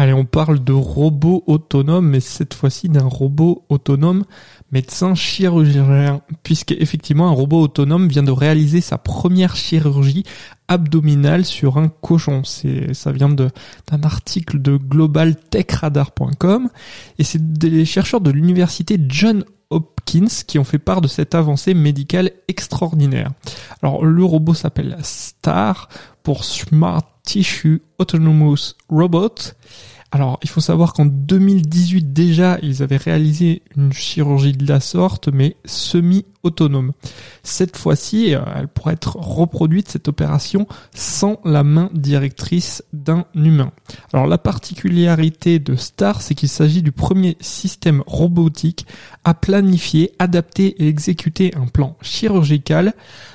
Allez, on parle de robot autonome, mais cette fois-ci d'un robot autonome médecin chirurgien, puisque effectivement un robot autonome vient de réaliser sa première chirurgie abdominale sur un cochon. Ça vient d'un article de globaltechradar.com et c'est des chercheurs de l'université John Hopkins qui ont fait part de cette avancée médicale extraordinaire. Alors le robot s'appelle STAR pour Smart Tissue Autonomous Robot. Alors, il faut savoir qu'en 2018 déjà, ils avaient réalisé une chirurgie de la sorte, mais semi-autonome. Cette fois-ci, euh, elle pourrait être reproduite, cette opération, sans la main directrice humain. Alors, la particularité de STAR, c'est qu'il s'agit du premier système robotique à planifier, adapter et exécuter un plan chirurgical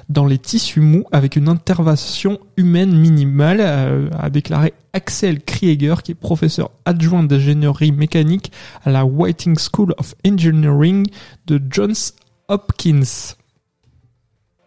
dans les tissus mous avec une intervention humaine minimale, euh, a déclaré Axel Krieger, qui est professeur adjoint d'ingénierie mécanique à la Whiting School of Engineering de Johns Hopkins.